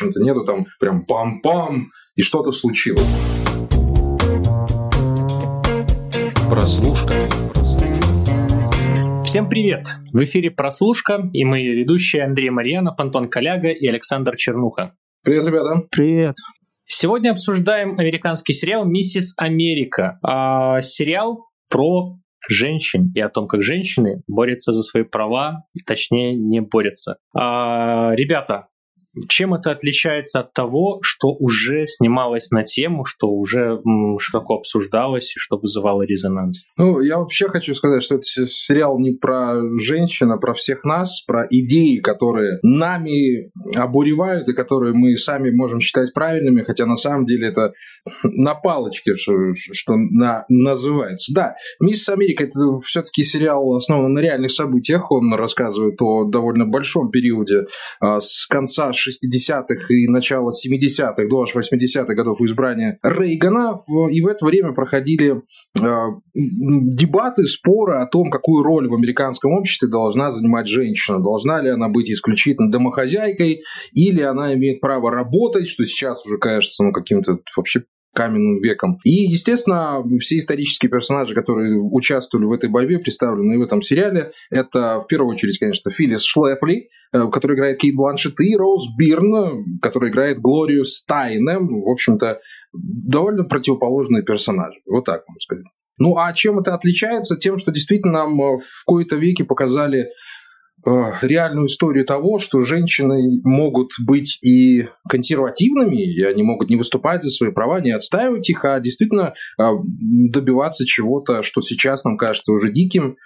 общем-то, нету там прям пам-пам, и что-то случилось. Прослушка. Всем привет! В эфире «Прослушка» и мы ведущие Андрей Марьянов, Антон Коляга и Александр Чернуха. Привет, ребята! Привет! Сегодня обсуждаем американский сериал «Миссис Америка». А, сериал про женщин и о том, как женщины борются за свои права, точнее не борются. А, ребята, чем это отличается от того, что уже снималось на тему, что уже широко обсуждалось и что вызывало резонанс? Ну, я вообще хочу сказать, что это сериал не про женщин, а про всех нас, про идеи, которые нами обуревают и которые мы сами можем считать правильными, хотя на самом деле это на палочке, что, что на, называется. Да, «Мисс Америка» — это все-таки сериал основан на реальных событиях. Он рассказывает о довольно большом периоде а, с конца 60-х и начала 70-х до аж 80-х годов избрания Рейгана, и в это время проходили э, дебаты, споры о том, какую роль в американском обществе должна занимать женщина. Должна ли она быть исключительно домохозяйкой, или она имеет право работать, что сейчас уже кажется ну, каким-то вообще каменным веком. И, естественно, все исторические персонажи, которые участвовали в этой борьбе, представлены в этом сериале, это в первую очередь, конечно, Филлис Шлефли, э, который играет Кейт Бланшет, и Роуз Бирн, который играет Глорию Стайнем. В общем-то, довольно противоположные персонажи. Вот так можно сказать. Ну а чем это отличается? Тем, что действительно нам э, в какой-то веке показали реальную историю того, что женщины могут быть и консервативными, и они могут не выступать за свои права, не отстаивать их, а действительно э, добиваться чего-то, что сейчас нам кажется уже диким,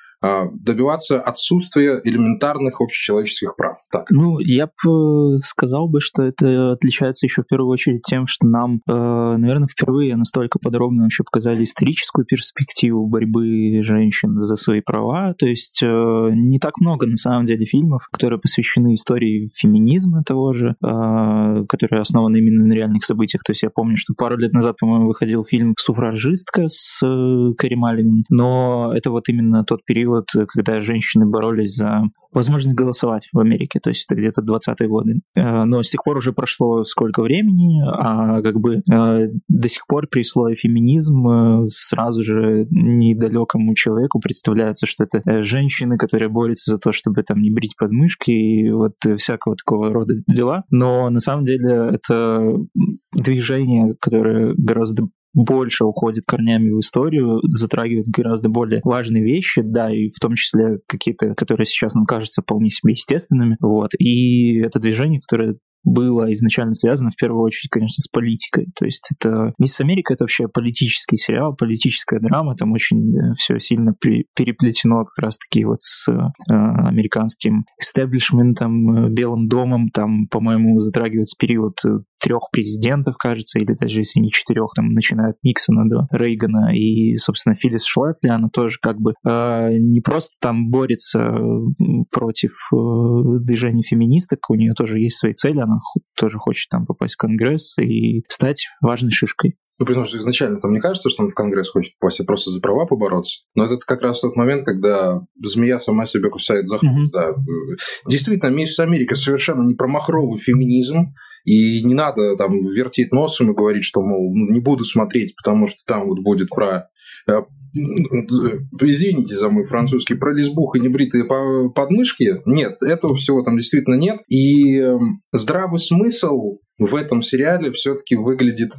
добиваться отсутствия элементарных общечеловеческих прав. Так. Ну, я бы сказал бы, что это отличается еще в первую очередь тем, что нам, э, наверное, впервые настолько подробно вообще показали историческую перспективу борьбы женщин за свои права. То есть э, не так много, на самом деле, фильмов, которые посвящены истории феминизма того же, э, которые основаны именно на реальных событиях. То есть я помню, что пару лет назад, по-моему, выходил фильм «Суфражистка» с Кэрри Маллиган, но это вот именно тот период, период, когда женщины боролись за возможность голосовать в Америке, то есть это где-то 20-е годы. Э, но с тех пор уже прошло сколько времени, а как бы э, до сих пор при слове феминизм э, сразу же недалекому человеку представляется, что это женщины, которые борются за то, чтобы там не брить подмышки и вот всякого такого рода дела. Но на самом деле это движение, которое гораздо больше уходит корнями в историю, затрагивает гораздо более важные вещи, да, и в том числе какие-то, которые сейчас нам кажутся вполне себе естественными, вот. И это движение, которое было изначально связано в первую очередь, конечно, с политикой. То есть это «Мисс Америка» — это вообще политический сериал, политическая драма, там очень э, все сильно при, переплетено как раз-таки вот с э, американским истеблишментом, э, Белым домом, там, по-моему, затрагивается период э, трех президентов, кажется, или даже если не четырех, там, начиная от Никсона до Рейгана, и, собственно, Филлис Шлэфли, она тоже как бы э, не просто там борется против э, движения феминисток, у нее тоже есть свои цели, она тоже хочет там попасть в Конгресс и стать важной шишкой. Ну, при том, что изначально там не кажется, что он в Конгресс хочет попасть, а просто за права побороться. Но это как раз тот момент, когда змея сама себя кусает за хвост. Mm-hmm. Да. Действительно, «Миссис Америка» совершенно не промахровый феминизм, и не надо там вертеть носом и говорить, что, мол, ну, не буду смотреть, потому что там вот будет про э, извините за мой французский, про лесбух и небритые подмышки. Нет, этого всего там действительно нет. И эм, здравый смысл в этом сериале все-таки выглядит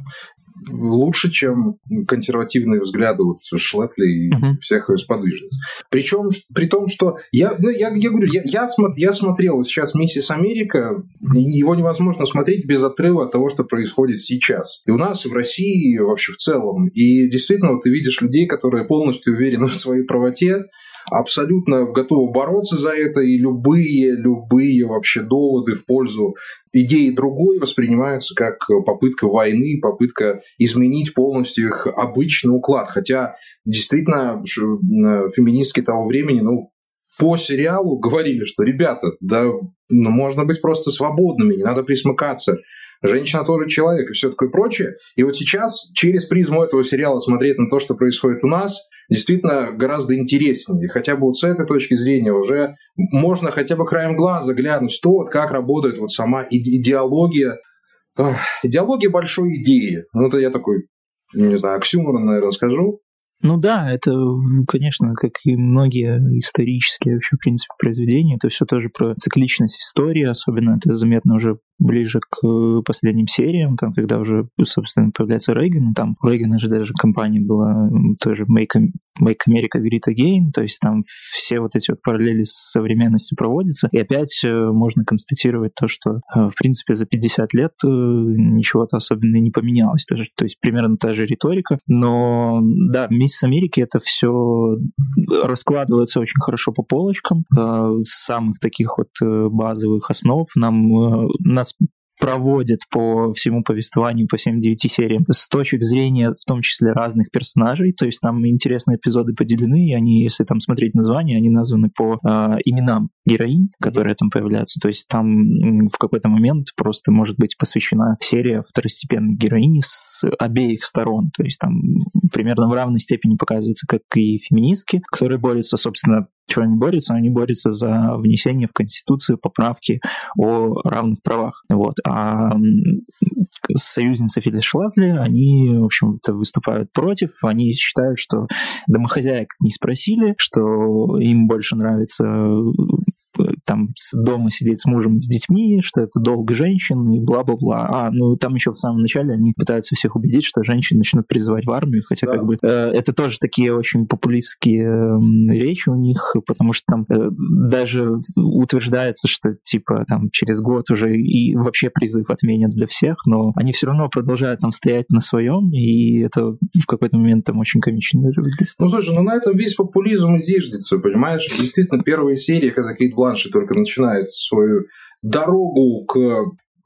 лучше, чем консервативные взгляды вот Шлепли и uh-huh. всех сподвижниц. Причем, при том, что я, ну, я, я говорю, я, я, я смотрел сейчас «Миссис Америка», его невозможно смотреть без отрыва от того, что происходит сейчас. И у нас, и в России, и вообще в целом. И действительно, вот ты видишь людей, которые полностью уверены в своей правоте, абсолютно готовы бороться за это, и любые, любые вообще доводы в пользу идеи другой воспринимаются как попытка войны, попытка изменить полностью их обычный уклад. Хотя действительно э, феминистки того времени, ну, по сериалу говорили, что ребята, да, ну, можно быть просто свободными, не надо присмыкаться. Женщина тоже человек и все такое прочее. И вот сейчас через призму этого сериала смотреть на то, что происходит у нас, действительно гораздо интереснее. Хотя бы вот с этой точки зрения уже можно хотя бы краем глаза глянуть то, вот как работает вот сама идеология идеология большой идеи. Ну, это я такой, не знаю, оксюморон, наверное, скажу. Ну да, это, конечно, как и многие исторические вообще, в принципе, произведения, это все тоже про цикличность истории, особенно это заметно уже ближе к э, последним сериям, там, когда уже, собственно, появляется Рейган, там у Рейгана же даже компания была тоже Make, Make America Great Again, то есть там все вот эти вот параллели с современностью проводятся, и опять э, можно констатировать то, что, э, в принципе, за 50 лет ничего-то особенно не поменялось, то есть, то есть примерно та же риторика, но, да, «Миссис Америки» это все раскладывается очень хорошо по полочкам, с самых таких вот базовых основ. Нам, нас нас проводит по всему повествованию, по всем девяти сериям, с точек зрения в том числе разных персонажей, то есть там интересные эпизоды поделены, и они, если там смотреть названия, они названы по э, именам героинь, которые там появляются, то есть там в какой-то момент просто может быть посвящена серия второстепенной героини с обеих сторон, то есть там примерно в равной степени показывается, как и феминистки, которые борются, собственно, что они борются? Они борются за внесение в Конституцию поправки о равных правах. Вот. А союзницы Филлис Шлафли, они, в общем-то, выступают против. Они считают, что домохозяек не спросили, что им больше нравится там дома сидеть с мужем, с детьми, что это долг женщин и бла-бла-бла. А, ну там еще в самом начале они пытаются всех убедить, что женщины начнут призывать в армию, хотя да. как бы э, это тоже такие очень популистские э, речи у них, потому что там э, даже утверждается, что типа там через год уже и вообще призыв отменят для всех, но они все равно продолжают там стоять на своем, и это в какой-то момент там очень комично даже выглядит. Ну слушай, ну на этом весь популизм и зиждется, понимаешь? Действительно, первые серии, когда Кейт Бланшет только начинает свою дорогу к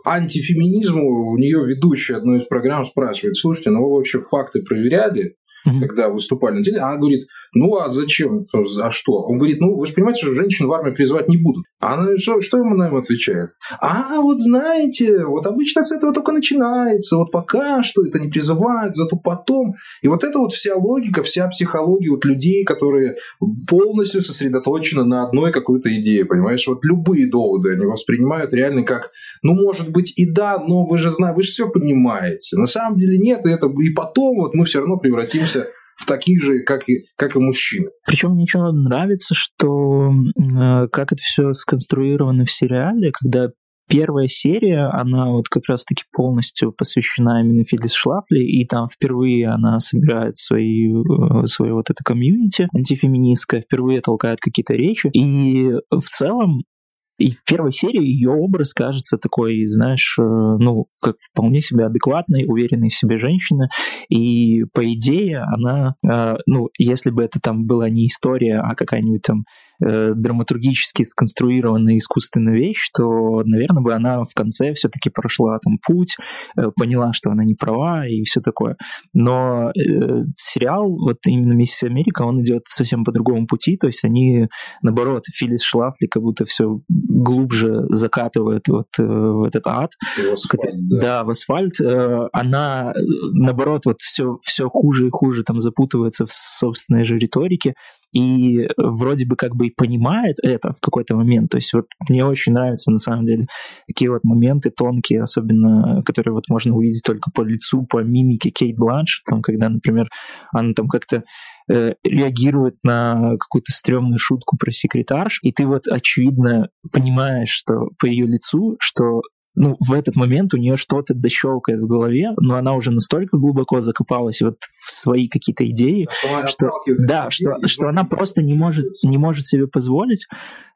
антифеминизму, у нее ведущая одной из программ спрашивает, слушайте, ну вы вообще факты проверяли? Mm-hmm. когда выступали на теле, она говорит, ну а зачем, а что? Он говорит, ну вы же понимаете, что женщин в армию призывать не будут. А она, что, что ему на им отвечает? А вот знаете, вот обычно с этого только начинается, вот пока что это не призывают, зато потом. И вот это вот вся логика, вся психология вот людей, которые полностью сосредоточены на одной какой-то идее, понимаешь? Вот любые доводы они воспринимают реально как, ну может быть и да, но вы же знаете, вы же все понимаете. На самом деле нет, и это и потом вот мы все равно превратимся в таких же, как и, как и мужчины. Причем мне еще нравится, что э, как это все сконструировано в сериале, когда первая серия, она вот как раз-таки полностью посвящена именно Филлис Шлафли, и там впервые она собирает свои, э, свое вот это комьюнити антифеминистское, впервые толкает какие-то речи, и в целом и в первой серии ее образ кажется такой, знаешь, э, ну, как вполне себе адекватной, уверенной в себе женщины. И по идее она, э, ну, если бы это там была не история, а какая-нибудь там э, драматургически сконструированная искусственная вещь, то, наверное, бы она в конце все-таки прошла там путь, э, поняла, что она не права и все такое. Но э, сериал, вот именно «Миссис Америка», он идет совсем по другому пути, то есть они, наоборот, Филлис Шлафли как будто все глубже закатывает вот э, в этот ад. В асфальт, да. да, в асфальт. Э, она, э, наоборот, вот все, все хуже и хуже там запутывается в собственной же риторике и вроде бы как бы и понимает это в какой-то момент. То есть вот мне очень нравятся на самом деле такие вот моменты тонкие, особенно которые вот можно увидеть только по лицу, по мимике Кейт Бланш, там, когда, например, она там как-то э, реагирует на какую-то стрёмную шутку про секретарш, и ты вот очевидно понимаешь, что по ее лицу, что ну, в этот момент у нее что-то дощелкает в голове, но она уже настолько глубоко закопалась вот в свои какие-то идеи, что, что да, что, что она просто не может, не может себе позволить,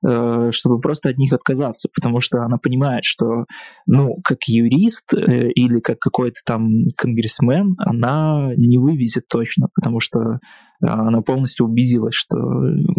э, чтобы просто от них отказаться, потому что она понимает, что, ну, как юрист э, или как какой-то там конгрессмен, она не вывезет точно, потому что она полностью убедилась, что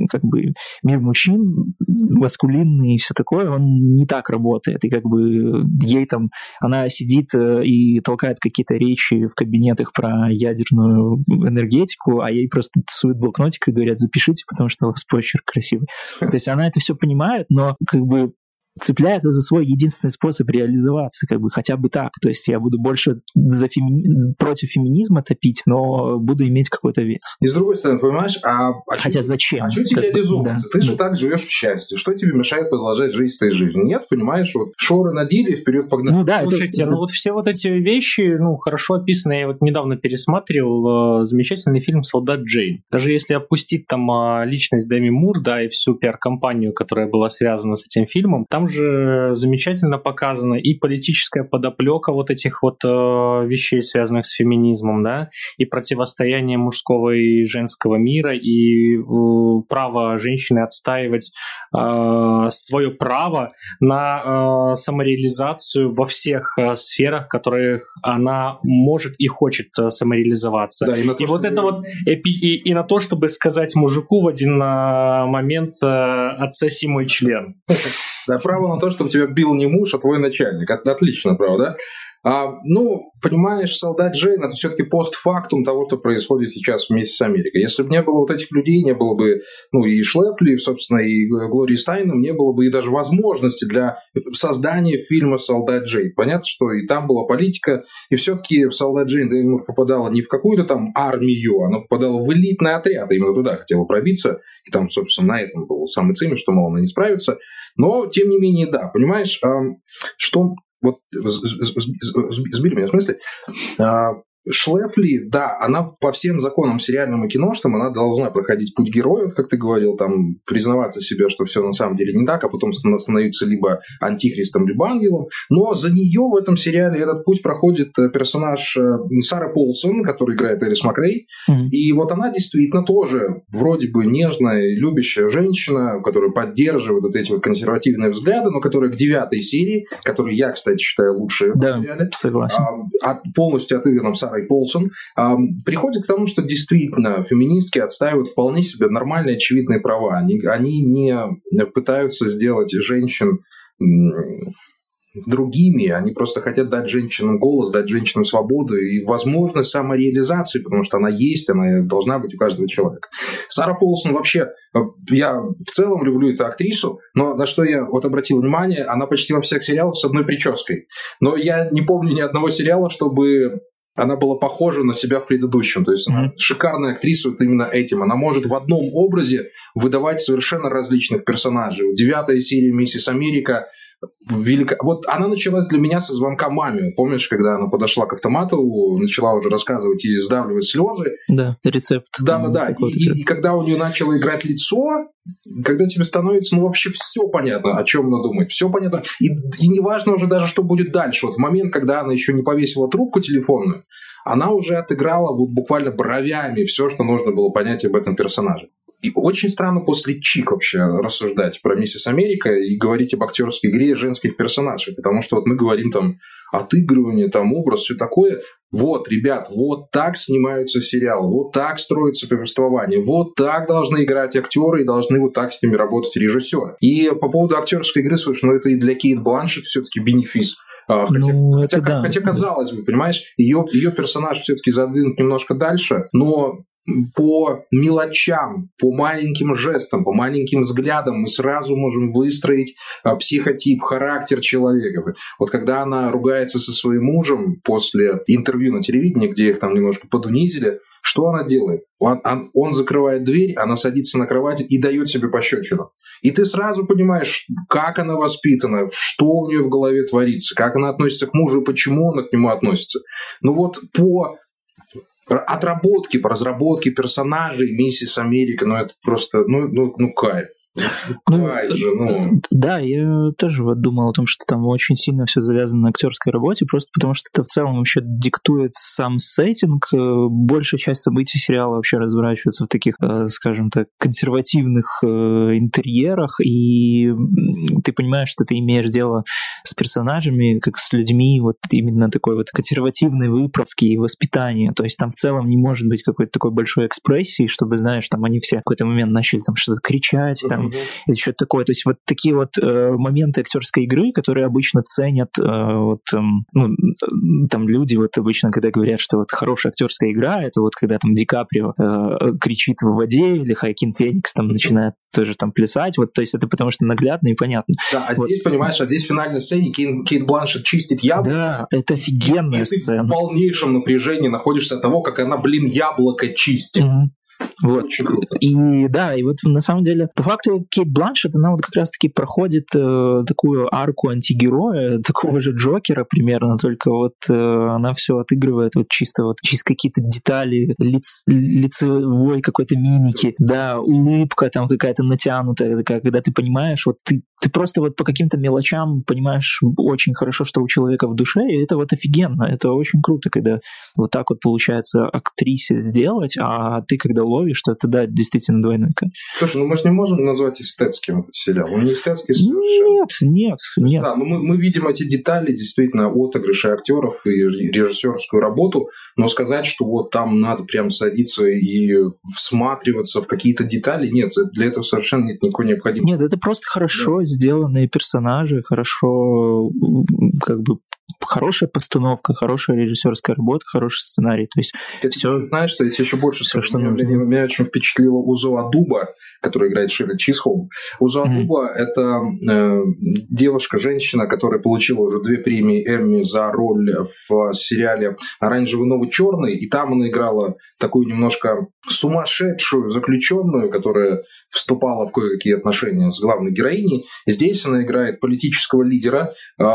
как бы мир мужчин, маскулинный и все такое, он не так работает. И как бы ей там, она сидит э, и толкает какие-то речи в кабинетах про ядерную энергетику, а ей просто суют блокнотик и говорят, запишите, потому что у вас почерк красивый. То есть она это все понимает, но как бы цепляется за свой единственный способ реализоваться, как бы хотя бы так. То есть я буду больше за феми... против феминизма топить, но буду иметь какой-то вес. И с другой стороны, понимаешь, а, а хотя что, зачем? А что тебе реализовываться? Да. Ты же так живешь в счастье. Что тебе мешает продолжать жить этой жизнью? Нет, понимаешь, вот шоры надели, вперед погнали. Ну да, слушайте, это, ну вот все вот эти вещи, ну хорошо описаны. Я вот недавно пересматривал э, замечательный фильм "Солдат Джейн". Даже если опустить там э, личность Дэми Мур, да, и всю пиар-компанию, которая была связана с этим фильмом, там же замечательно показана и политическая подоплека вот этих вот э, вещей, связанных с феминизмом, да, и противостояние мужского и женского мира, и э, право женщины отстаивать э, свое право на э, самореализацию во всех э, сферах, в которых она может и хочет э, самореализоваться. Да, и, то, и вот это вот эпи, и, и на то, чтобы сказать мужику в один э, момент э, отсоси мой член. Да, право на то, чтобы тебя бил не муж, а твой начальник. Отлично, право, да? А, ну, понимаешь, солдат Джейн это все-таки постфактум того, что происходит сейчас вместе с Америкой. Если бы не было вот этих людей, не было бы, ну, и Шлепли, собственно, и Глории Стайном, не было бы и даже возможности для создания фильма «Солдат Джейн». Понятно, что и там была политика, и все-таки в «Солдат Джейн» Дэймур попадала не в какую-то там армию, она попадала в элитный отряд, именно туда хотела пробиться, и там, собственно, на этом был самый цимис, что, мол, она не справится. Но, тем не менее, да, понимаешь, что вот сбили меня в смысле, а, Шлефли, да, она по всем законам сериальным и киношным, она должна проходить путь героя, как ты говорил, там, признаваться себе, что все на самом деле не так, а потом становиться либо антихристом, либо ангелом. Но за нее в этом сериале этот путь проходит э, персонаж э, Сара Полсон, который играет Эрис Макрей. Mm-hmm. И вот она действительно тоже вроде бы нежная, любящая женщина, которая поддерживает вот эти вот консервативные взгляды, но которая к девятой серии, которую я, кстати, считаю лучшей в да, сериале, согласен. А, полностью отыгранном Сарой Сарой Полсон, приходит к тому, что действительно феминистки отстаивают вполне себе нормальные, очевидные права. Они, они не пытаются сделать женщин другими, они просто хотят дать женщинам голос, дать женщинам свободу и возможность самореализации, потому что она есть, она должна быть у каждого человека. Сара Полсон вообще, э, я в целом люблю эту актрису, но на что я вот обратил внимание, она почти во всех сериалах с одной прической. Но я не помню ни одного сериала, чтобы она была похожа на себя в предыдущем. То есть mm-hmm. она шикарная актриса вот именно этим. Она может в одном образе выдавать совершенно различных персонажей. Девятая серия «Миссис Америка» велика... Вот она началась для меня со звонка маме. Помнишь, когда она подошла к автомату, начала уже рассказывать и сдавливать слезы? Да, рецепт. Да-да-да. И, и, и когда у нее начало играть лицо, когда тебе становится, ну, вообще все понятно, о чем надо думать, все понятно. И, и не важно уже даже, что будет дальше. Вот в момент, когда она еще не повесила трубку телефонную, она уже отыграла вот буквально бровями все, что нужно было понять об этом персонаже. И очень странно после Чик вообще рассуждать про Миссис Америка и говорить об актерской игре женских персонажей, потому что вот мы говорим там отыгрывание, там образ, все такое. Вот, ребят, вот так снимаются сериалы, вот так строится повествование, вот так должны играть актеры и должны вот так с ними работать режиссеры. И по поводу актерской игры, слушай, ну это и для Кейт Бланшет все-таки бенефис. А, хотя, ну, хотя, да. хотя казалось бы, понимаешь, ее, ее персонаж все-таки задвинут немножко дальше, но по мелочам, по маленьким жестам, по маленьким взглядам мы сразу можем выстроить а, психотип, характер человека. Вот когда она ругается со своим мужем после интервью на телевидении, где их там немножко подунизили, что она делает? Он, он, он закрывает дверь, она садится на кровать и дает себе пощечину. И ты сразу понимаешь, как она воспитана, что у нее в голове творится, как она относится к мужу и почему она к нему относится. Ну вот по отработки, по разработке персонажей Миссис Америка, ну это просто, ну, ну, ну кайф. Ну, же, ну. Да, я тоже вот думал о том, что там очень сильно все завязано на актерской работе, просто потому что это в целом вообще диктует сам сеттинг. Э, большая часть событий сериала вообще разворачивается в таких, э, скажем так, консервативных э, интерьерах, и ты понимаешь, что ты имеешь дело с персонажами, как с людьми, вот именно такой вот консервативной выправки и воспитания. То есть там в целом не может быть какой-то такой большой экспрессии, чтобы, знаешь, там они все в какой-то момент начали там что-то кричать, там там, mm-hmm. или что-то такое. То есть вот такие вот э, моменты актерской игры, которые обычно ценят э, вот, э, ну, там люди вот обычно, когда говорят, что вот хорошая актерская игра, это вот когда там Ди Каприо э, кричит в воде, или Хайкин Феникс там начинает тоже там плясать, вот, то есть это потому что наглядно и понятно. Да, а вот. здесь, понимаешь, а здесь в финальной сцене Кейт, Кейт Бланшет чистит яблоко. Да, это офигенная и сцена. ты в полнейшем напряжении находишься от того, как она, блин, яблоко чистит. Угу. Вот. Очень круто. И да, и вот на самом деле, по факту, Кейт Бланшет, она вот как раз-таки проходит э, такую арку антигероя, такого же Джокера примерно, только вот э, она все отыгрывает вот чисто вот через какие-то детали лиц, лицевой какой-то мимики, да, улыбка там какая-то натянутая, такая, когда ты понимаешь, вот ты ты просто вот по каким-то мелочам понимаешь очень хорошо, что у человека в душе, и это вот офигенно, это очень круто, когда вот так вот получается актрисе сделать, а ты когда ловишь, что это, да, действительно двойной Слушай, ну мы же не можем назвать эстетским этот сериал, он не эстетский совершенно. Нет, нет, нет. Да, но мы, мы видим эти детали, действительно, отыгрыши актеров и режиссерскую работу, но сказать, что вот там надо прям садиться и всматриваться в какие-то детали, нет, для этого совершенно нет никакой необходимости. Нет, это просто хорошо да сделанные персонажи, хорошо как бы хорошая постановка, хорошая режиссерская работа, хороший сценарий. То есть все. Знаешь, что я тебе еще больше скажу. Что меня, меня, меня очень впечатлила Узо Адуба, которая играет Шерри Чисхолм. Узо Адуба mm-hmm. это э, девушка, женщина, которая получила уже две премии Эмми за роль в сериале "Оранжевый новый черный", и там она играла такую немножко сумасшедшую заключенную, которая вступала в кое-какие отношения с главной героиней. Здесь она играет политического лидера, э,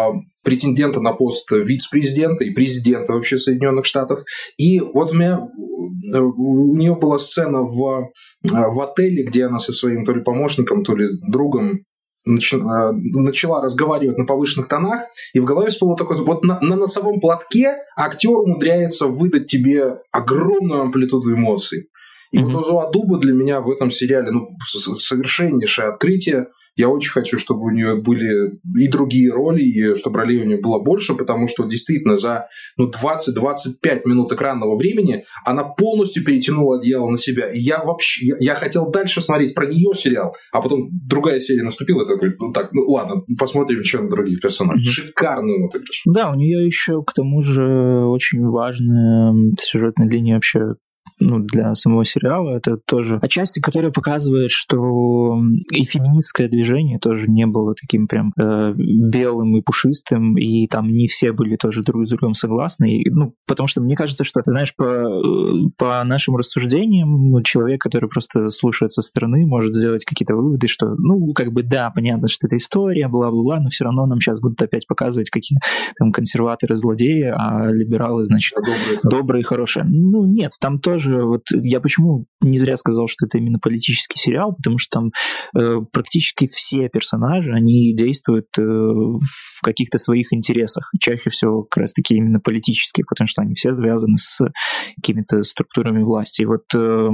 претендента на пост вице-президента и президента вообще Соединенных Штатов. И вот у меня у нее была сцена в, в отеле, где она со своим то ли помощником, то ли другом начала, начала разговаривать на повышенных тонах, и в голове всплыло такое, вот на, на носовом платке актер умудряется выдать тебе огромную амплитуду эмоций. И mm-hmm. вот Озуа Дуба для меня в этом сериале ну, совершеннейшее открытие. Я очень хочу, чтобы у нее были и другие роли, и чтобы ролей у нее было больше, потому что действительно за ну, 20-25 минут экранного времени она полностью перетянула одеяло на себя. И я вообще, я, я хотел дальше смотреть про нее сериал, а потом другая серия наступила, и такой, ну так, ну ладно, посмотрим на других персонажей. Mm-hmm. Шикарный отыгрыш. Да, у нее еще к тому же очень важная сюжетная линия вообще ну, для самого сериала. Это тоже отчасти, которая показывает, что и феминистское движение тоже не было таким прям э, белым и пушистым, и там не все были тоже друг с другом согласны. И, ну, потому что мне кажется, что, знаешь, по, э, по нашим рассуждениям, ну, человек, который просто слушает со стороны, может сделать какие-то выводы, что, ну, как бы, да, понятно, что это история, бла-бла-бла, но все равно нам сейчас будут опять показывать, какие там консерваторы злодеи, а либералы, значит, добрые, добрые хорошие. Ну, нет, там тоже тоже вот я почему не зря сказал, что это именно политический сериал, потому что там э, практически все персонажи, они действуют э, в каких-то своих интересах. Чаще всего как раз-таки именно политические, потому что они все связаны с какими-то структурами власти. И вот э,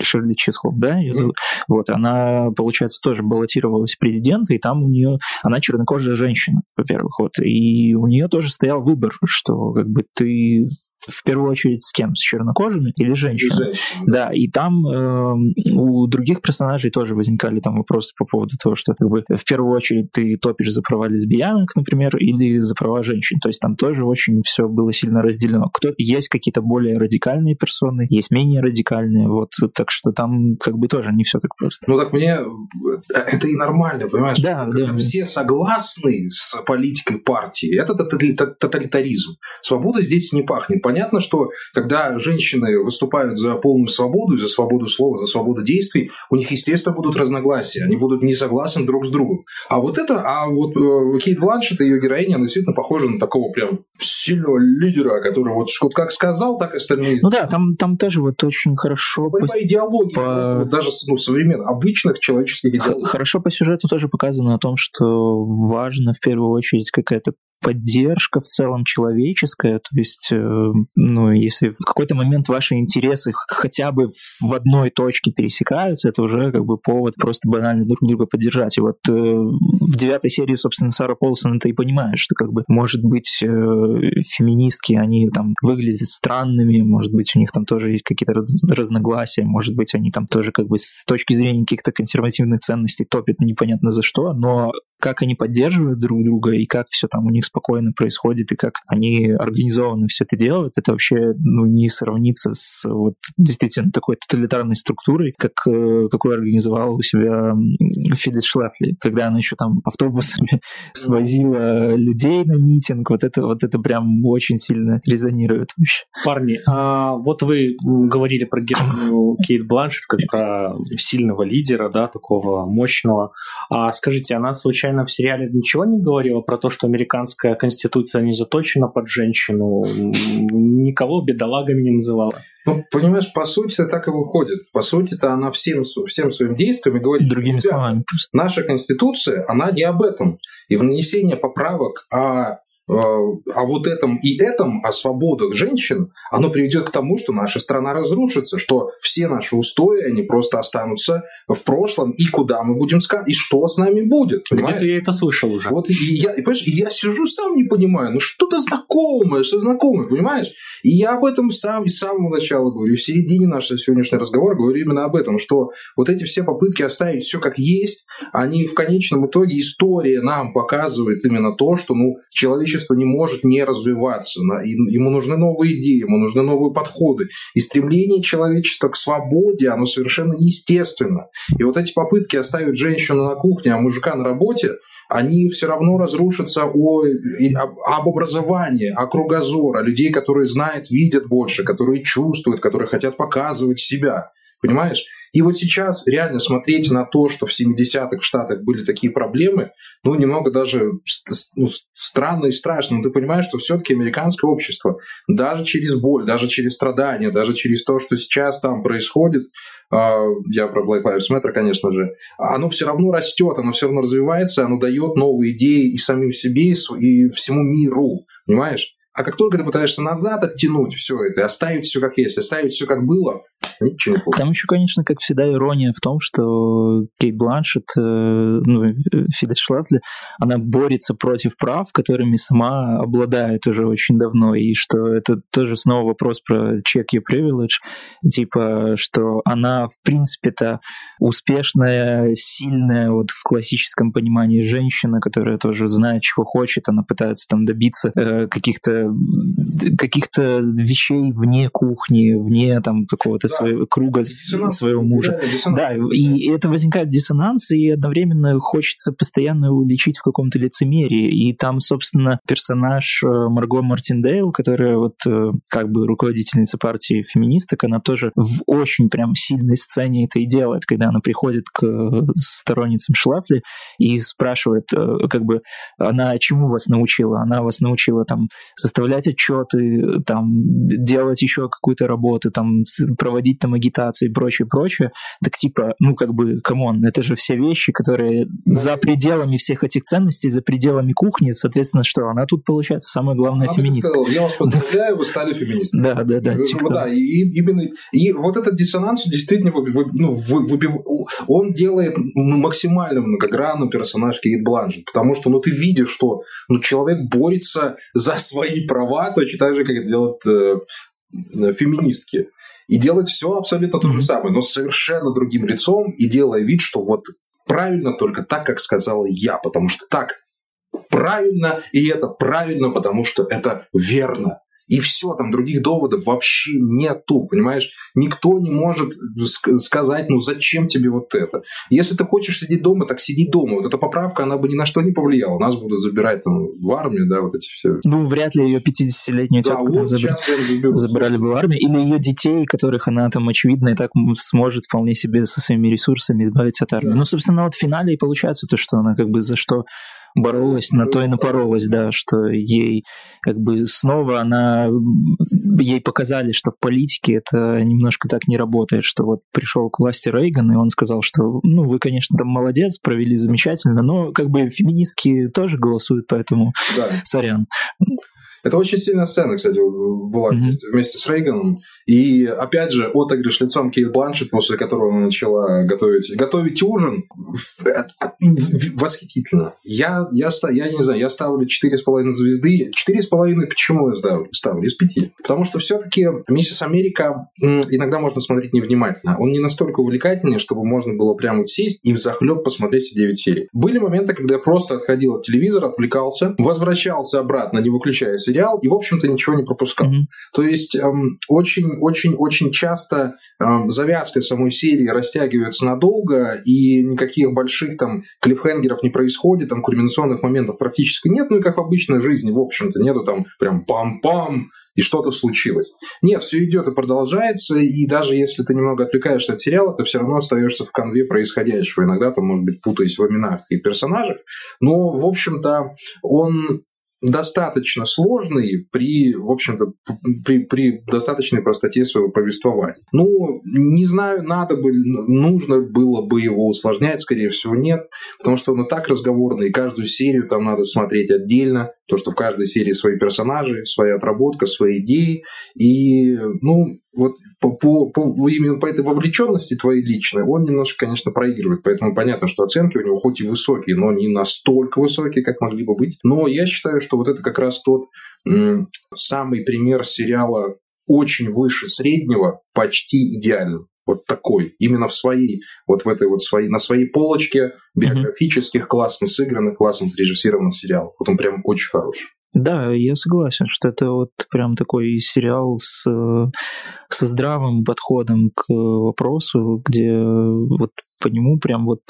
Ширли Чисхолм, да, ее зовут. Mm-hmm. Вот, она, получается, тоже баллотировалась в и там у нее, она чернокожая женщина, во-первых, вот, и у нее тоже стоял выбор, что как бы ты в первую очередь с кем? С чернокожими или женщинами? Да, и там э, у других персонажей тоже возникали там вопросы по поводу того, что как бы в первую очередь ты топишь за права лесбиянок, например, или за права женщин. То есть там тоже очень все было сильно разделено. Кто есть какие-то более радикальные персоны, есть менее радикальные, вот так что там как бы тоже не все так просто. Ну так мне э, это и нормально, понимаешь? Да, Когда да. все согласны с политикой партии, это тоталитаризм. Свобода здесь не пахнет понятно, что когда женщины выступают за полную свободу, за свободу слова, за свободу действий, у них, естественно, будут разногласия, они будут не согласны друг с другом. А вот это, а вот э, Кейт Бланшет и ее героиня, она действительно похожа на такого прям сильного лидера, который вот как сказал, так остальные... Ну да, там, там тоже вот очень хорошо... По, по идеологии, по... вот даже ну, современных, обычных человеческих идеологий. Хорошо по сюжету тоже показано о том, что важно в первую очередь какая-то поддержка в целом человеческая, то есть, э, ну, если в какой-то момент ваши интересы хотя бы в одной точке пересекаются, это уже как бы повод просто банально друг друга поддержать. И вот э, в девятой серии, собственно, Сара Полсон это и понимает, что как бы, может быть, э, феминистки, они там выглядят странными, может быть, у них там тоже есть какие-то разногласия, может быть, они там тоже как бы с точки зрения каких-то консервативных ценностей топят непонятно за что, но как они поддерживают друг друга и как все там у них спокойно происходит и как они организованно все это делают, это вообще ну, не сравнится с вот действительно такой тоталитарной структурой, как э, какую организовал у себя Филлис Шлефли, когда она еще там автобусами свозила людей на митинг, вот это вот это прям очень сильно резонирует вообще. Парни, а вот вы говорили про героиню Кейт Бланшет как про сильного лидера, да, такого мощного. А скажите, она случайно в сериале ничего не говорила про то, что американская конституция не заточена под женщину? Никого бедолагами не называла? Ну, понимаешь, по сути это так и выходит. По сути это она всем, всем своим действием говорит... Другими словами. Наша конституция, она не об этом. И внесение поправок о Э, о вот этом и этом, о свободах женщин, оно приведет к тому, что наша страна разрушится, что все наши устои, они просто останутся в прошлом, и куда мы будем сказать, и что с нами будет. Где-то я это слышал уже. Вот и я, и, понимаешь, я сижу сам не понимаю, ну что-то знакомое, что знакомое, понимаешь? И я об этом сам с самого начала говорю, в середине нашего сегодняшнего разговора говорю именно об этом, что вот эти все попытки оставить все как есть, они в конечном итоге история нам показывает именно то, что ну человечество человечество не может не развиваться. Ему нужны новые идеи, ему нужны новые подходы. И стремление человечества к свободе, оно совершенно естественно. И вот эти попытки оставить женщину на кухне, а мужика на работе, они все равно разрушатся о, об образовании, о кругозор, о людей, которые знают, видят больше, которые чувствуют, которые хотят показывать себя. Понимаешь? И вот сейчас реально смотреть на то, что в 70-х в Штатах были такие проблемы, ну, немного даже ну, странно и страшно. Но ты понимаешь, что все-таки американское общество, даже через боль, даже через страдания, даже через то, что сейчас там происходит, э, я про Black Lives Matter, конечно же, оно все равно растет, оно все равно развивается, оно дает новые идеи и самим себе, и всему миру. Понимаешь? А как только ты пытаешься назад оттянуть все это и оставить все как есть, оставить все как было, ничего. Там еще, конечно, как всегда, ирония в том, что Кейт Бланшет, э, ну, Фидес Шлафли, она борется против прав, которыми сама обладает уже очень давно, и что это тоже снова вопрос про check your privilege, типа, что она, в принципе-то, успешная, сильная, вот в классическом понимании женщина, которая тоже знает, чего хочет, она пытается там добиться э, каких-то каких-то вещей вне кухни, вне там какого-то да. своего круга диссонанс, своего мужа. Да, и это возникает диссонанс, и одновременно хочется постоянно уличить в каком-то лицемерии. И там, собственно, персонаж э, Марго Мартиндейл, которая вот э, как бы руководительница партии феминисток, она тоже в очень прям сильной сцене это и делает, когда она приходит к сторонницам Шлафли и спрашивает, э, как бы, она чему вас научила? Она вас научила там со составлять отчеты, там, делать еще какую-то работу, там, проводить там агитацию и прочее, прочее, так типа, ну, как бы, come on, это же все вещи, которые за пределами всех этих ценностей, за пределами кухни, соответственно, что она тут, получается, самая главная феминистка. Сказал, я вас поздравляю, вы стали феминисткой. Да, да, да. Типа... Да, и, именно, и вот этот диссонанс действительно ну, выбив, он делает максимально многогранным персонаж Кейт Бланшет, потому что, ну, ты видишь, что ну, человек борется за свои права точно так же, как это делают э, феминистки. И делать все абсолютно то же самое, но совершенно другим лицом и делая вид, что вот правильно только так, как сказала я, потому что так правильно, и это правильно, потому что это верно. И все, там других доводов вообще нету, понимаешь? Никто не может сказать, ну зачем тебе вот это? Если ты хочешь сидеть дома, так сиди дома. Вот эта поправка, она бы ни на что не повлияла. Нас будут забирать там в армию, да, вот эти все. Ну, вряд ли ее 50-летнюю да, тетку вот забрали, забрали бы в армию. Или ее детей, которых она там, очевидно, и так сможет вполне себе со своими ресурсами избавиться от армии. Да. Ну, собственно, вот в финале и получается то, что она как бы за что боролась, на то и напоролась, да, что ей как бы снова она ей показали, что в политике это немножко так не работает, что вот пришел к власти Рейган, и он сказал, что, ну, вы, конечно, там молодец, провели замечательно, но как бы феминистки тоже голосуют, поэтому да. сорян. Это очень сильная сцена, кстати, была mm-hmm. вместе, вместе с Рейганом. И, опять же, отыгрыш лицом Кейт Бланшет, после которого она начала готовить, готовить ужин, восхитительно. Я, я, я не знаю, я ставлю 4,5 звезды. 4,5 почему я ставлю? ставлю? Из 5. Потому что все-таки «Миссис Америка» иногда можно смотреть невнимательно. Он не настолько увлекательный, чтобы можно было прямо сесть и в захлеб посмотреть все 9 серий. Были моменты, когда я просто отходил от телевизора, отвлекался, возвращался обратно, не выключая сериал и, в общем-то, ничего не пропускал. Mm-hmm. То есть очень-очень-очень эм, часто эм, завязка самой серии растягивается надолго, и никаких больших там клиффхенгеров не происходит, там кульминационных моментов практически нет, ну и как в обычной жизни, в общем-то, нету там прям пам-пам, и что-то случилось. Нет, все идет и продолжается, и даже если ты немного отвлекаешься от сериала, ты все равно остаешься в конве происходящего. Иногда там, может быть, путаясь в именах и персонажах. Но, в общем-то, он достаточно сложный при, в общем-то, при, при достаточной простоте своего повествования. Ну, не знаю, надо бы, нужно было бы его усложнять, скорее всего, нет, потому что он и так разговорный, и каждую серию там надо смотреть отдельно, то, что в каждой серии свои персонажи, своя отработка, свои идеи, и, ну, вот по, по, по, именно по этой вовлеченности твоей личной он немножко, конечно, проигрывает. Поэтому понятно, что оценки у него хоть и высокие, но не настолько высокие, как могли бы быть. Но я считаю, что вот это как раз тот м- самый пример сериала очень выше среднего, почти идеально. Вот такой, именно в своей, вот в этой вот своей, на своей полочке биографических, классно сыгранных, классно срежиссированных сериалов. Вот он прям очень хороший. Да, я согласен, что это вот прям такой сериал с, со здравым подходом к вопросу, где вот по нему прям вот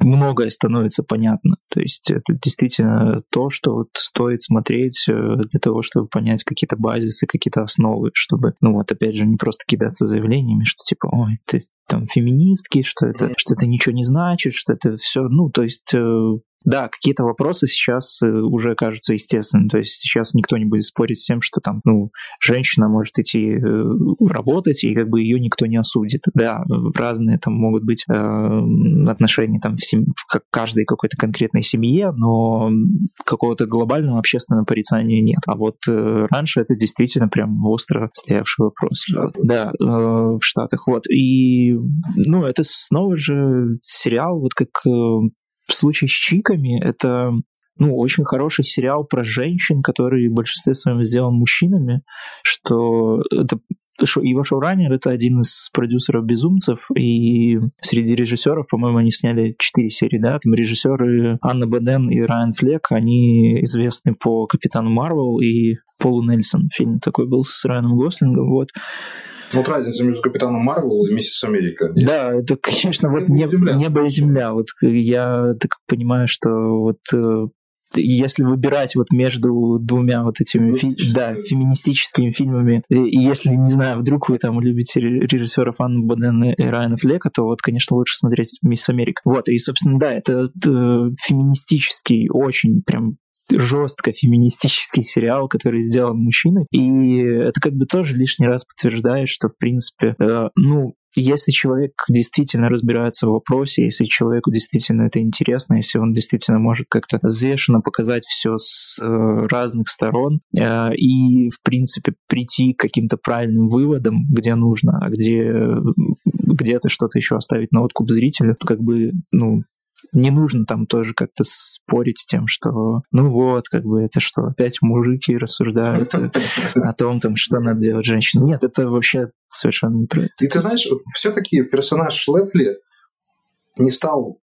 многое становится понятно. То есть это действительно то, что вот стоит смотреть э, для того, чтобы понять какие-то базисы, какие-то основы, чтобы, ну вот опять же, не просто кидаться заявлениями, что типа, ой, ты там феминистки, что это, что это ничего не значит, что это все, ну, то есть э, да, какие-то вопросы сейчас э, уже кажутся естественными. То есть сейчас никто не будет спорить с тем, что там, ну, женщина может идти э, работать, и как бы ее никто не осудит. Да, разные там могут быть э, отношения там в, сем... в каждой какой-то конкретной семье, но какого-то глобального общественного порицания нет. А вот э, раньше это действительно прям остро стоявший вопрос. Да, э, в Штатах. Вот. И, ну, это снова же сериал, вот как э, в случае с Чиками это ну, очень хороший сериал про женщин, который в большинстве своем сделан мужчинами, что это его шоураннер — это один из продюсеров «Безумцев», и среди режиссеров, по-моему, они сняли четыре серии, да, там режиссеры Анна Беден и Райан Флек, они известны по «Капитану Марвел» и Полу Нельсон. Фильм такой был с Райаном Гослингом, вот. Вот разница между Капитаном Марвел и Миссис Америка. Да, это, конечно, вот небо, земля. небо и земля. Вот я так понимаю, что вот э, если выбирать вот между двумя вот этими фи- да, феминистическими фильмами, и если, не знаю, вдруг вы там любите режиссеров Анны Боден и Райана Флека, то вот, конечно, лучше смотреть «Мисс Америка». Вот, и, собственно, да, это, это феминистический, очень прям жестко феминистический сериал, который сделан мужчиной. И это как бы тоже лишний раз подтверждает, что, в принципе, э, ну, если человек действительно разбирается в вопросе, если человеку действительно это интересно, если он действительно может как-то взвешенно показать все с э, разных сторон э, и, в принципе, прийти к каким-то правильным выводам, где нужно, а где где-то что-то еще оставить на откуп зрителю, то как бы, ну, не нужно там тоже как-то спорить с тем, что ну вот, как бы это что, опять мужики рассуждают о том, там, что надо делать женщине. Нет, это вообще совершенно не про это. И ты знаешь, все-таки персонаж Шлефли не стал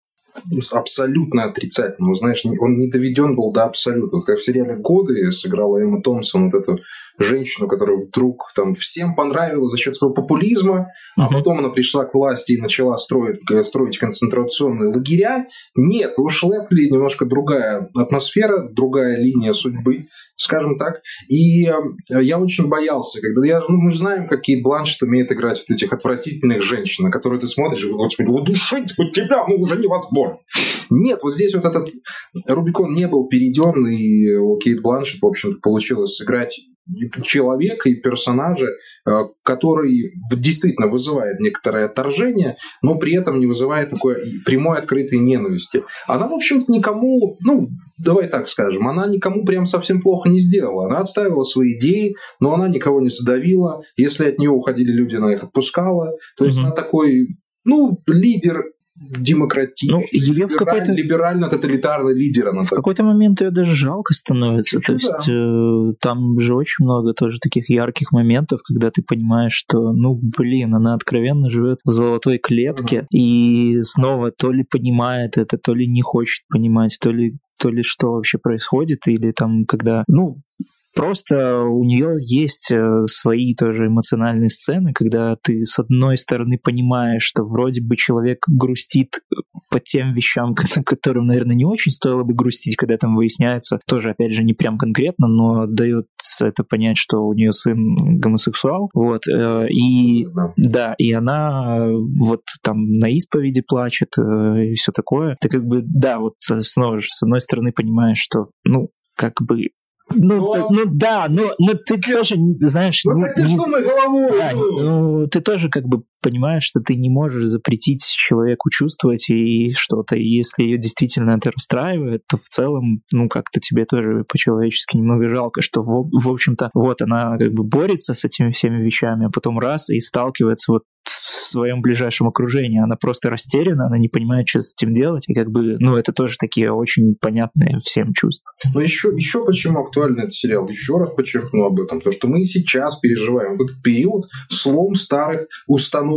абсолютно отрицательным. Знаешь, он не доведен был до абсолюта. Вот как в сериале «Годы» сыграла Эмма Томпсон, вот эту женщину, которая вдруг там всем понравилась за счет своего популизма, а потом она пришла к власти и начала строить, строить концентрационные лагеря. Нет, у Шлепли немножко другая атмосфера, другая линия судьбы, скажем так. И э, я очень боялся, когда я, ну, мы же знаем, как Кейт Бланшет умеет играть вот этих отвратительных женщин, на которые ты смотришь, и, господи, удушить вот тебя, ну, уже невозможно. Нет, вот здесь вот этот Рубикон не был перейден, и у Кейт Бланшет, в общем-то, получилось сыграть человека и персонажа, э, который действительно вызывает некоторое отторжение, но при этом не вызывает такой прямой открытой ненависти. Она, в общем-то, никому, ну, давай так скажем, она никому прям совсем плохо не сделала. Она отставила свои идеи, но она никого не задавила. Если от нее уходили люди, она их отпускала. То есть угу. она такой, ну, лидер демократичный, ну, ее в какой-то... либерально-тоталитарный лидер. Она в так. какой-то момент ее даже жалко становится. Чуть, То есть да. э, там же очень много тоже таких ярких моментов, когда ты понимаешь, что, ну, блин, она откровенно живет в золотой клетке, mm-hmm. и снова то ли понимает это, то ли не хочет понимать, то ли то ли что вообще происходит, или там, когда, ну, Просто у нее есть э, свои тоже эмоциональные сцены, когда ты с одной стороны понимаешь, что вроде бы человек грустит э, по тем вещам, которым, наверное, не очень стоило бы грустить, когда там выясняется, тоже, опять же, не прям конкретно, но дает это понять, что у нее сын гомосексуал, вот, э, и да, и она вот там на исповеди плачет и все такое. Ты как бы, да, вот снова же, с одной стороны понимаешь, что, ну, как бы ну, но... ну да, но, но ты тоже, знаешь... Ну, ты не... думай головой! Да, ну, ты тоже как бы понимаешь, что ты не можешь запретить человеку чувствовать и что-то. И если действительно это расстраивает, то в целом, ну, как-то тебе тоже по-человечески немного жалко, что, в, в общем-то, вот она как бы борется с этими всеми вещами, а потом раз и сталкивается вот в своем ближайшем окружении. Она просто растеряна, она не понимает, что с этим делать. И как бы, ну, это тоже такие очень понятные всем чувства. Но еще, еще почему актуальный этот сериал? Еще раз подчеркну об этом. То, что мы сейчас переживаем этот период слом старых установок.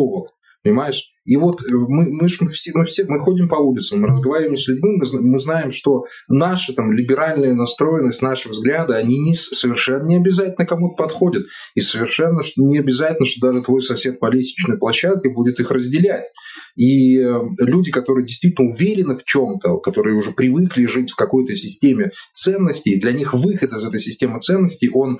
Понимаешь? И вот э, мы, мы, ж, мы, все, мы все мы ходим по улицам, мы разговариваем с людьми, мы, мы знаем, что наша там либеральная настроенность, наши взгляды, они не, совершенно не обязательно кому-то подходят. И совершенно не обязательно, что даже твой сосед по лестничной площадке будет их разделять. И э, люди, которые действительно уверены в чем-то, которые уже привыкли жить в какой-то системе ценностей, для них выход из этой системы ценностей, он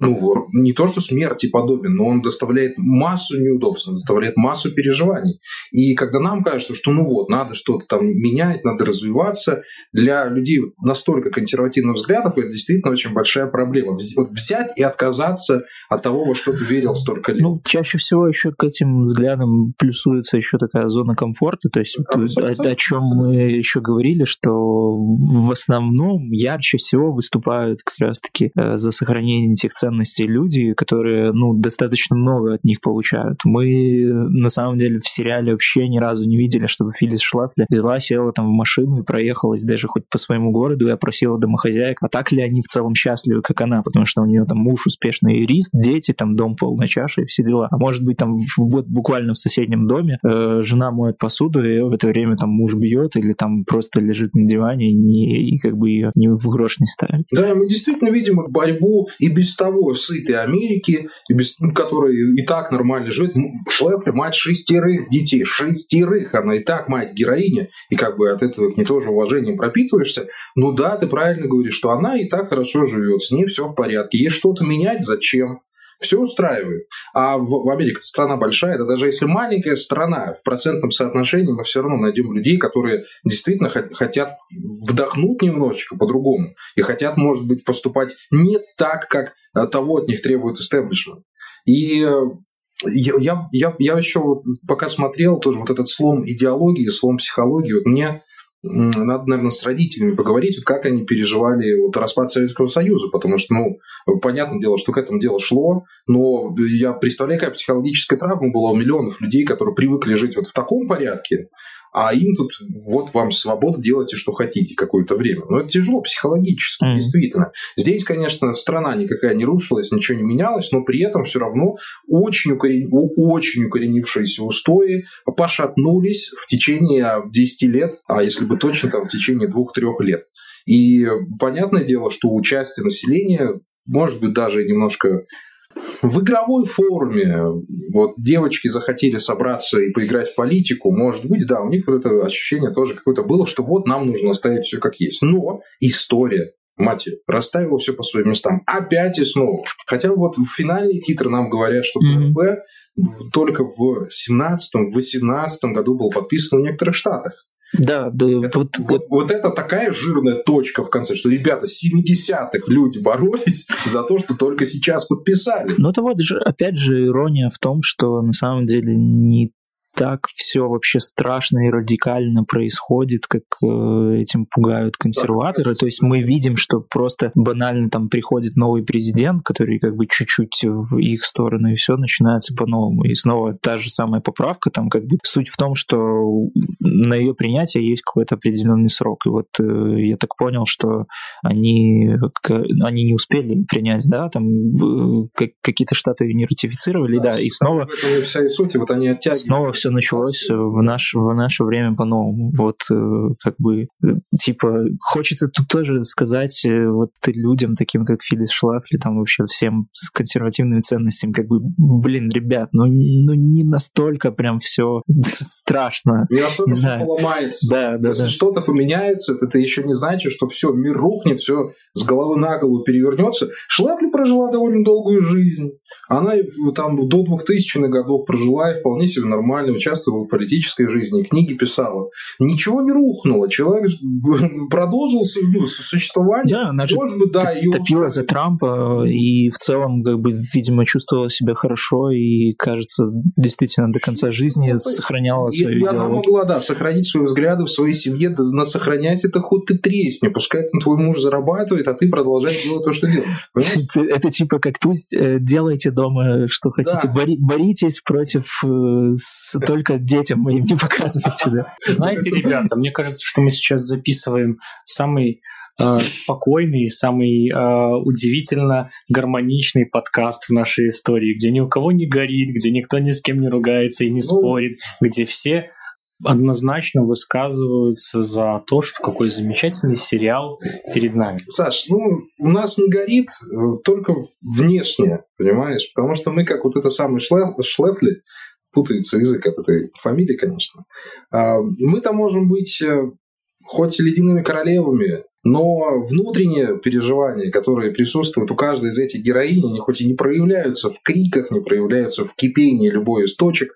ну, не то что смерти подобен, но он доставляет массу неудобств, он доставляет массу переживаний. И когда нам кажется, что ну вот, надо что-то там менять, надо развиваться, для людей настолько консервативных взглядов это действительно очень большая проблема. Вот взять и отказаться от того, во что ты верил столько лет. Ну, чаще всего еще к этим взглядам плюсуется еще такая зона комфорта, то есть о, о чем мы еще говорили, что в основном ярче всего выступают как раз-таки э, за сохранение этих ценностей люди, которые, ну, достаточно много от них получают. Мы, на самом деле, в сериале сериале вообще ни разу не видели, чтобы Филлис Шлафли взяла, села там в машину и проехалась даже хоть по своему городу и опросила домохозяек, а так ли они в целом счастливы, как она, потому что у нее там муж успешный юрист, дети, там дом полная чаша и все дела. А может быть там в, буквально в соседнем доме э, жена моет посуду, и в это время там муж бьет или там просто лежит на диване и, не, и как бы ее не в грош не ставит. Да, мы действительно видим борьбу и без того сытой Америки, и без, которой и так нормально живет. Шлепля, мать шестерых детей детей, шестерых, она и так мать героиня, и как бы от этого к ней тоже уважением пропитываешься. Ну да, ты правильно говоришь, что она и так хорошо живет, с ней все в порядке. Ей что-то менять зачем? Все устраивает. А в, в Америке страна большая, да даже если маленькая страна, в процентном соотношении мы все равно найдем людей, которые действительно хотят вдохнуть немножечко по-другому и хотят, может быть, поступать не так, как того от них требует истеблишмент. И я, я, я еще пока смотрел тоже вот этот слом идеологии, слом психологии, вот мне надо, наверное, с родителями поговорить, вот как они переживали вот распад Советского Союза, потому что, ну, понятное дело, что к этому дело шло, но я представляю, какая психологическая травма была у миллионов людей, которые привыкли жить вот в таком порядке, а им тут вот вам свобода, делайте, что хотите какое-то время. Но это тяжело психологически, mm-hmm. действительно. Здесь, конечно, страна никакая не рушилась, ничего не менялось, но при этом все равно очень, укорен... очень укоренившиеся устои пошатнулись в течение 10 лет, а если бы точно, там в течение 2-3 лет. И понятное дело, что участие населения может быть даже немножко в игровой форме вот девочки захотели собраться и поиграть в политику, может быть, да, у них вот это ощущение тоже какое-то было, что вот нам нужно оставить все как есть. Но история мать ее, расставила все по своим местам. Опять и снова. Хотя вот в финальные титры нам говорят, что ПРП mm-hmm. только в 17-18 году был подписан в некоторых штатах. Да, да. Это, вот, вот, вот это такая жирная точка в конце, что ребята с 70-х люди боролись за то, что только сейчас подписали. Ну это вот же, опять же, ирония в том, что на самом деле не так все вообще страшно и радикально происходит, как э, этим пугают консерваторы. То есть мы видим, что просто банально там приходит новый президент, который как бы чуть-чуть в их сторону, и все начинается по-новому. И снова та же самая поправка, там как бы суть в том, что на ее принятие есть какой-то определенный срок. И вот э, я так понял, что они, они не успели принять, да, там э, какие-то штаты ее не ратифицировали, да, да и снова... Это вся и суть, вот они оттягивают. Снова все началось в, наш, в наше время по-новому. Вот э, как бы, э, типа, хочется тут тоже сказать э, вот людям, таким как Филис Шлафли, там вообще всем с консервативными ценностями, как бы, блин, ребят, ну, ну не настолько прям все страшно. Не настолько не знаю. поломается. Да, да, Если да. что-то поменяется, это еще не значит, что все, мир рухнет, все с головы на голову перевернется. Шлафли прожила довольно долгую жизнь. Она там до 2000-х годов прожила и вполне себе нормально участвовала в политической жизни, книги писала. Ничего не рухнуло. Человек продолжил ну, существование. Да, она же Может быть, да, ее... топила за Трампа и в целом, как бы, видимо, чувствовала себя хорошо и, кажется, действительно до конца жизни ну, сохраняла свою и Она могла, да, сохранить свои взгляды в своей семье, да, сохранять это хоть ты тресни, пускай там твой муж зарабатывает, а ты продолжаешь делать то, что делаешь. Это типа как пусть э, делайте дома, что хотите, боритесь против э, только детям моим не показывайте, да. Знаете, ребята, мне кажется, что мы сейчас записываем самый э, спокойный, самый э, удивительно гармоничный подкаст в нашей истории, где ни у кого не горит, где никто ни с кем не ругается и не ну, спорит, где все однозначно высказываются за то, что какой замечательный сериал перед нами. Саш, ну, у нас не горит э, только внешне, понимаешь? Потому что мы, как вот это самый Шлефли, путается язык от этой фамилии, конечно. А, мы-то можем быть э, хоть ледяными королевами, но внутренние переживания, которые присутствуют у каждой из этих героинь, они хоть и не проявляются в криках, не проявляются в кипении любой из точек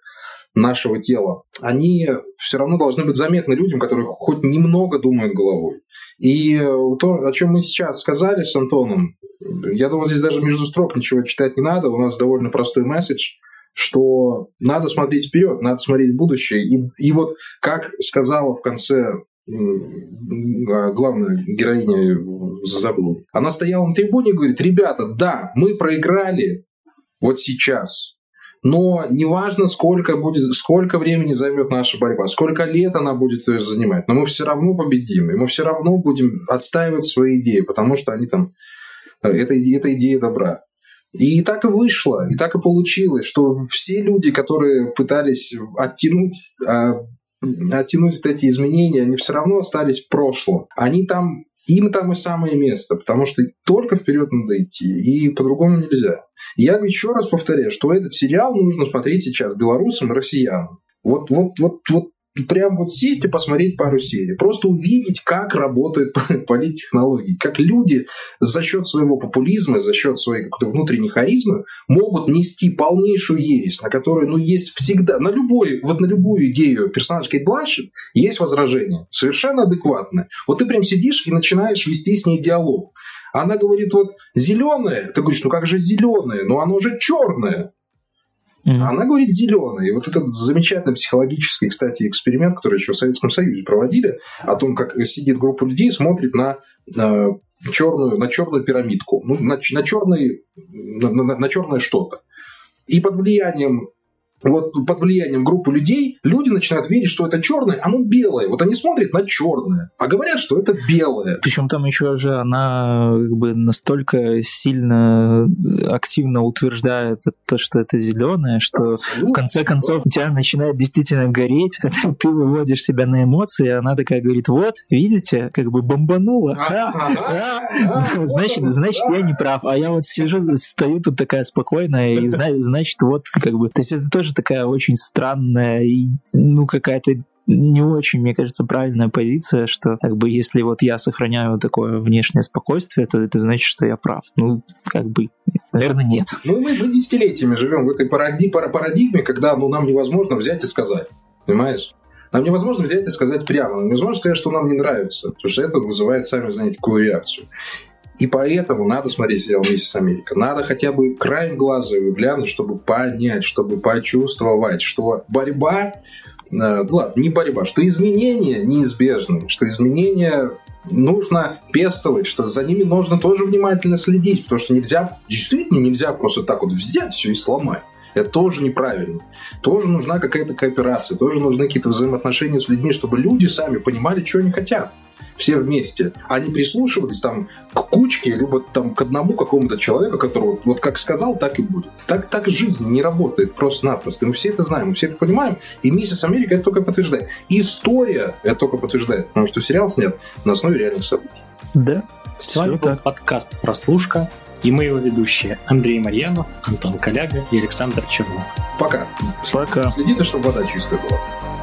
нашего тела, они все равно должны быть заметны людям, которые хоть немного думают головой. И э, то, о чем мы сейчас сказали с Антоном, я думаю, здесь даже между строк ничего читать не надо, у нас довольно простой месседж – что надо смотреть вперед, надо смотреть будущее. И, и вот, как сказала в конце а, главная героиня забыл. Она стояла на трибуне и говорит, ребята, да, мы проиграли вот сейчас, но неважно, сколько, будет, сколько времени займет наша борьба, сколько лет она будет ее занимать, но мы все равно победим, и мы все равно будем отстаивать свои идеи, потому что они там, э, это, это идея добра. И так и вышло, и так и получилось, что все люди, которые пытались оттянуть а, оттянуть эти изменения, они все равно остались в прошлом. Они там, им там и самое место, потому что только вперед надо идти, и по-другому нельзя. Я еще раз повторяю, что этот сериал нужно смотреть сейчас белорусам и россиянам. Вот, вот, вот, вот прям вот сесть и посмотреть пару серий. Просто увидеть, как работают политтехнологии. Как люди за счет своего популизма, за счет своей какой-то внутренней харизмы могут нести полнейшую ересь, на которую, ну, есть всегда, на любой, вот на любую идею персонажа Кейт Бланшет есть возражение. Совершенно адекватное. Вот ты прям сидишь и начинаешь вести с ней диалог. Она говорит, вот зеленое, ты говоришь, ну как же зеленое, ну оно же черное. Mm-hmm. Она говорит зеленый. И вот этот замечательный психологический, кстати, эксперимент, который еще в Советском Союзе проводили, о том, как сидит группа людей, смотрит на, на черную, на черную пирамидку, ну, на, на, черный, на, на, на черное что-то. И под влиянием вот под влиянием группы людей люди начинают верить, что это черное, оно белое. Вот они смотрят на черное, а говорят, что это белое. Причем там еще же она как бы настолько сильно активно утверждает то, что это зеленое, что Абсолютно. в конце концов у тебя начинает действительно гореть, ты выводишь себя на эмоции, и она такая говорит, вот, видите, как бы бомбанула. Значит, значит, я не прав. А я вот сижу, стою тут такая спокойная, и значит, вот как бы... То есть это тоже тоже такая очень странная и, ну, какая-то не очень, мне кажется, правильная позиция, что как бы если вот я сохраняю такое внешнее спокойствие, то это значит, что я прав. Ну, как бы, наверное, нет. Ну, мы, мы десятилетиями живем в этой парадигме, когда ну, нам невозможно взять и сказать. Понимаешь? Нам невозможно взять и сказать прямо. Нам невозможно сказать, что нам не нравится. Потому что это вызывает, сами знаете, какую реакцию. И поэтому надо смотреть сериал «Миссис Америка». Надо хотя бы краем глаза его глянуть, чтобы понять, чтобы почувствовать, что борьба ну ладно, не борьба, что изменения неизбежны, что изменения нужно пестовать, что за ними нужно тоже внимательно следить, потому что нельзя, действительно нельзя просто так вот взять все и сломать. Это тоже неправильно. Тоже нужна какая-то кооперация, тоже нужны какие-то взаимоотношения с людьми, чтобы люди сами понимали, что они хотят все вместе. Они прислушивались там к кучке, либо там к одному какому-то человеку, который вот, вот как сказал, так и будет. Так, так жизнь не работает просто-напросто. Мы все это знаем, мы все это понимаем. И «Миссис Америка» это только подтверждает. История это только подтверждает, потому что сериал снят на основе реальных событий. Да. С вами был подкаст «Прослушка». И мы его ведущие Андрей Марьянов, Антон Коляга и Александр Чернов. Пока. Пока. Следите, чтобы вода чистая была.